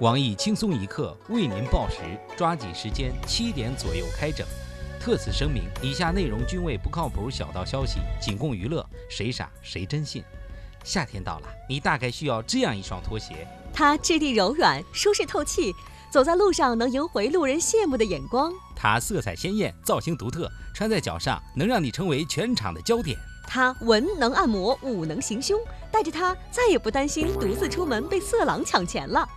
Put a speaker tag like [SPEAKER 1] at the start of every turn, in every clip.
[SPEAKER 1] 网易轻松一刻为您报时，抓紧时间，七点左右开整。特此声明，以下内容均为不靠谱小道消息，仅供娱乐，谁傻谁真信。夏天到了，你大概需要这样一双拖鞋，
[SPEAKER 2] 它质地柔软，舒适透气，走在路上能赢回路人羡慕的眼光。
[SPEAKER 1] 它色彩鲜艳，造型独特，穿在脚上能让你成为全场的焦点。
[SPEAKER 2] 它文能按摩，武能行凶，带着它再也不担心独自出门被色狼抢钱了。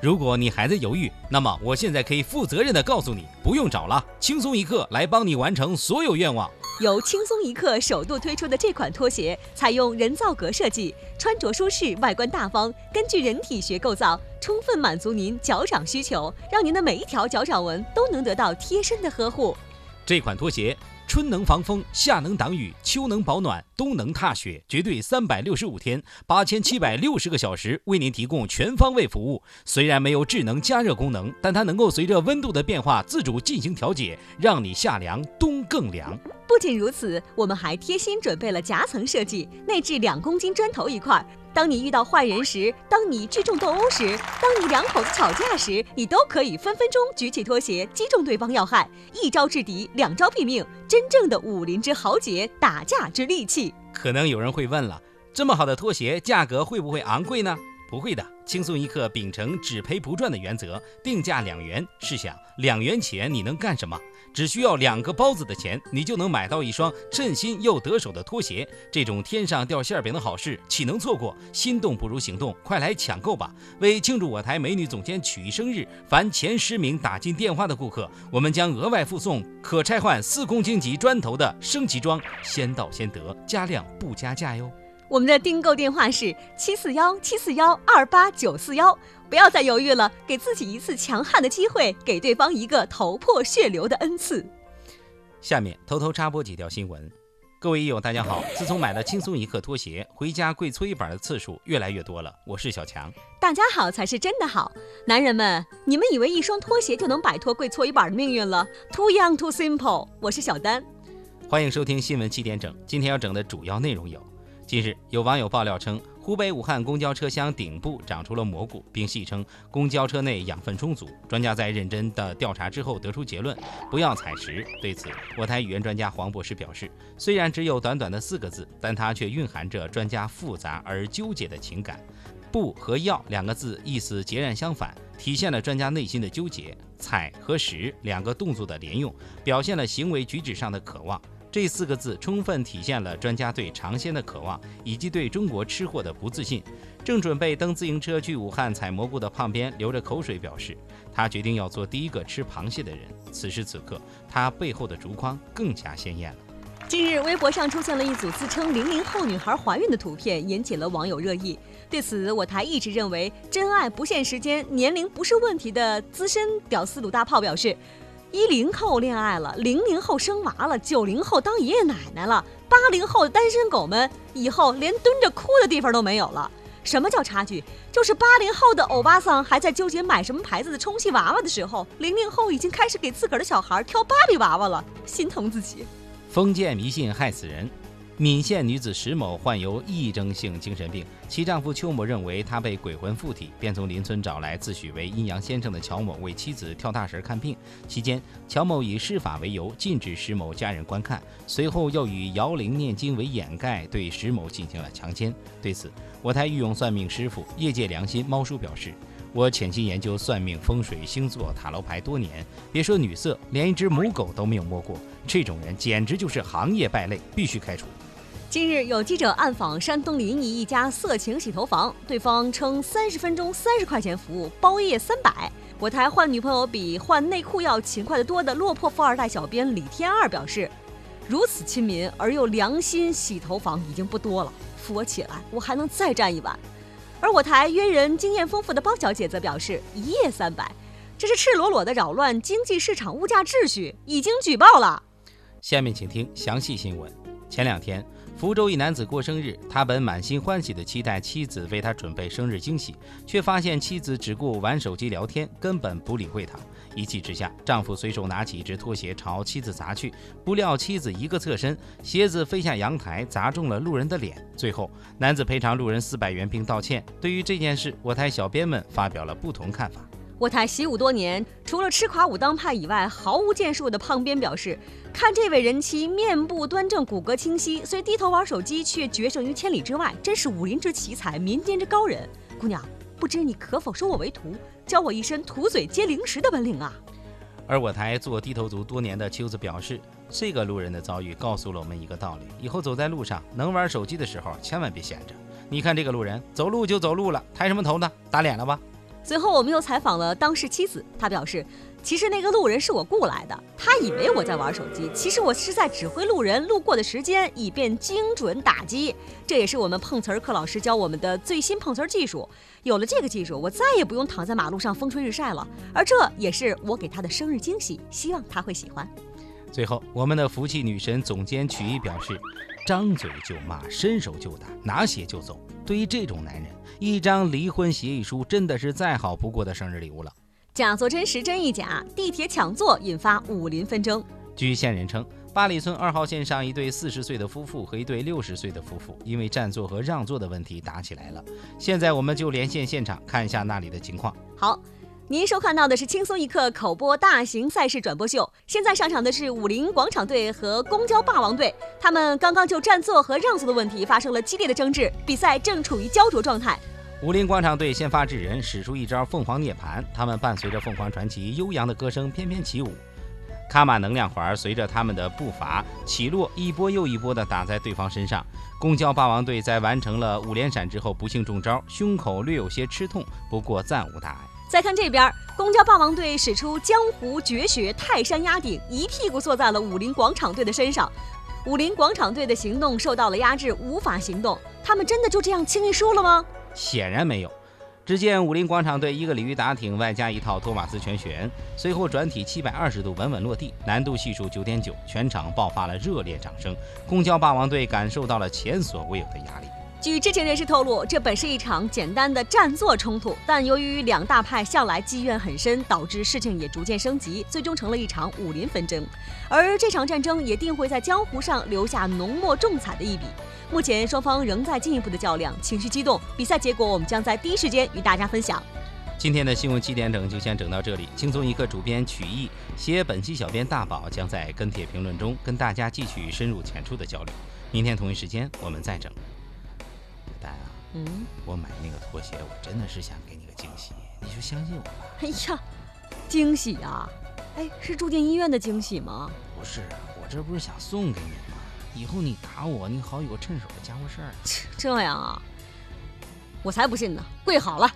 [SPEAKER 1] 如果你还在犹豫，那么我现在可以负责任的告诉你，不用找了，轻松一刻来帮你完成所有愿望。
[SPEAKER 2] 由轻松一刻首度推出的这款拖鞋，采用人造革设计，穿着舒适，外观大方，根据人体学构造，充分满足您脚掌需求，让您的每一条脚掌纹都能得到贴身的呵护。
[SPEAKER 1] 这款拖鞋。春能防风，夏能挡雨，秋能保暖，冬能踏雪，绝对三百六十五天，八千七百六十个小时为您提供全方位服务。虽然没有智能加热功能，但它能够随着温度的变化自主进行调节，让你夏凉冬更凉。
[SPEAKER 2] 不仅如此，我们还贴心准备了夹层设计，内置两公斤砖头一块。当你遇到坏人时，当你聚众斗殴时，当你两口子吵架时，你都可以分分钟举起拖鞋击中对方要害，一招制敌，两招毙命，真正的武林之豪杰，打架之利器。
[SPEAKER 1] 可能有人会问了，这么好的拖鞋，价格会不会昂贵呢？不会的，轻松一刻秉承只赔不赚的原则，定价两元。试想，两元钱你能干什么？只需要两个包子的钱，你就能买到一双称心又得手的拖鞋。这种天上掉馅儿饼的好事，岂能错过？心动不如行动，快来抢购吧！为庆祝我台美女总监曲艺生日，凡前十名打进电话的顾客，我们将额外附送可拆换四公斤级砖头的升级装，先到先得，加量不加价哟。
[SPEAKER 2] 我们的订购电话是七四幺七四幺二八九四幺，不要再犹豫了，给自己一次强悍的机会，给对方一个头破血流的恩赐。
[SPEAKER 1] 下面偷偷插播几条新闻。各位益友，大家好！自从买了轻松一刻拖鞋，回家跪搓衣板的次数越来越多了。我是小强。
[SPEAKER 2] 大家好才是真的好，男人们，你们以为一双拖鞋就能摆脱跪搓衣板的命运了？Too young, too simple。我是小丹，
[SPEAKER 1] 欢迎收听新闻七点整。今天要整的主要内容有。近日，有网友爆料称，湖北武汉公交车厢顶部长出了蘑菇，并戏称公交车内养分充足。专家在认真的调查之后得出结论：不要采食。对此，我台语言专家黄博士表示，虽然只有短短的四个字，但它却蕴含着专家复杂而纠结的情感。不和要两个字意思截然相反，体现了专家内心的纠结。采和食两个动作的连用，表现了行为举止上的渴望。这四个字充分体现了专家对尝鲜的渴望，以及对中国吃货的不自信。正准备蹬自行车去武汉采蘑菇的胖边流着口水表示，他决定要做第一个吃螃蟹的人。此时此刻，他背后的竹筐更加鲜艳了。
[SPEAKER 2] 近日，微博上出现了一组自称零零后女孩怀孕的图片，引起了网友热议。对此，我台一直认为真爱不限时间、年龄不是问题的资深屌丝鲁大炮表示。一零后恋爱了，零零后生娃了，九零后当爷爷奶奶了，八零后的单身狗们以后连蹲着哭的地方都没有了。什么叫差距？就是八零后的欧巴桑还在纠结买什么牌子的充气娃娃的时候，零零后已经开始给自个儿的小孩挑芭比娃娃了，心疼自己。
[SPEAKER 1] 封建迷信害死人。闽县女子石某患有癔症性精神病，其丈夫邱某认为她被鬼魂附体，便从邻村找来自诩为阴阳先生的乔某为妻子跳大神看病。期间，乔某以施法为由禁止石某家人观看，随后又以摇铃念经为掩盖，对石某进行了强奸。对此，我台御用算命师傅、业界良心猫叔表示：“我潜心研究算命、风水、星座、塔罗牌多年，别说女色，连一只母狗都没有摸过。这种人简直就是行业败类，必须开除。”
[SPEAKER 2] 近日，有记者暗访山东临沂一家色情洗头房，对方称三十分钟三十块钱服务，包夜三百。我台换女朋友比换内裤要勤快得多的落魄富二代小编李天二表示，如此亲民而又良心洗头房已经不多了，扶我起来，我还能再站一晚。而我台约人经验丰富的包小姐则表示，一夜三百，这是赤裸裸的扰乱经济市场物价秩序，已经举报了。
[SPEAKER 1] 下面请听详细新闻。前两天。福州一男子过生日，他本满心欢喜地期待妻子为他准备生日惊喜，却发现妻子只顾玩手机聊天，根本不理会他。一气之下，丈夫随手拿起一只拖鞋朝妻子砸去，不料妻子一个侧身，鞋子飞下阳台，砸中了路人的脸。最后，男子赔偿路人四百元并道歉。对于这件事，我台小编们发表了不同看法。
[SPEAKER 2] 我台习武多年，除了吃垮武当派以外，毫无建树的胖编表示：“看这位人妻面部端正，骨骼清晰，虽低头玩手机，却决胜于千里之外，真是武林之奇才，民间之高人。姑娘，不知你可否收我为徒，教我一身吐嘴接零食的本领啊？”
[SPEAKER 1] 而我台做低头族多年的秋子表示：“这个路人的遭遇告诉了我们一个道理，以后走在路上，能玩手机的时候，千万别闲着。你看这个路人，走路就走路了，抬什么头呢？打脸了吧？”
[SPEAKER 2] 随后，我们又采访了当事妻子，她表示，其实那个路人是我雇来的，他以为我在玩手机，其实我是在指挥路人路过的时间，以便精准打击。这也是我们碰瓷儿课老师教我们的最新碰瓷儿技术。有了这个技术，我再也不用躺在马路上风吹日晒了。而这也是我给他的生日惊喜，希望他会喜欢。
[SPEAKER 1] 最后，我们的福气女神总监曲艺表示。张嘴就骂，伸手就打，拿鞋就走。对于这种男人，一张离婚协议书真的是再好不过的生日礼物了。
[SPEAKER 2] 假作真时真亦假，地铁抢座引发武林纷争。
[SPEAKER 1] 据线人称，八里村二号线上一对四十岁的夫妇和一对六十岁的夫妇因为占座和让座的问题打起来了。现在我们就连线现场看一下那里的情况。
[SPEAKER 2] 好。您收看到的是轻松一刻口播大型赛事转播秀。现在上场的是武林广场队和公交霸王队，他们刚刚就占座和让座的问题发生了激烈的争执，比赛正处于焦灼状态。
[SPEAKER 1] 武林广场队先发制人，使出一招凤凰涅槃，他们伴随着凤凰传奇悠扬的歌声翩翩起舞，卡玛能量环随着他们的步伐起落，一波又一波地打在对方身上。公交霸王队在完成了五连闪之后，不幸中招，胸口略有些吃痛，不过暂无大碍。
[SPEAKER 2] 再看这边，公交霸王队使出江湖绝学泰山压顶，一屁股坐在了武林广场队的身上。武林广场队的行动受到了压制，无法行动。他们真的就这样轻易输了吗？
[SPEAKER 1] 显然没有。只见武林广场队一个鲤鱼打挺，外加一套托马斯全旋，随后转体七百二十度稳稳落地，难度系数九点九，全场爆发了热烈掌声。公交霸王队感受到了前所未有的压力。
[SPEAKER 2] 据知情人士透露，这本是一场简单的占座冲突，但由于两大派向来积怨很深，导致事情也逐渐升级，最终成了一场武林纷争。而这场战争也定会在江湖上留下浓墨重彩的一笔。目前双方仍在进一步的较量，情绪激动。比赛结果我们将在第一时间与大家分享。
[SPEAKER 1] 今天的新闻七点整就先整到这里。轻松一刻主编曲艺，携本期小编大宝将在跟帖评论中跟大家继续深入浅出的交流。明天同一时间我们再整。
[SPEAKER 2] 嗯，
[SPEAKER 1] 我买那个拖鞋，我真的是想给你个惊喜，你就相信我吧。
[SPEAKER 2] 哎呀，惊喜啊！哎，是住进医院的惊喜吗？
[SPEAKER 1] 不是，我这不是想送给你吗？以后你打我，你好有个趁手的家伙事儿。
[SPEAKER 2] 这样啊？我才不信呢！跪好了。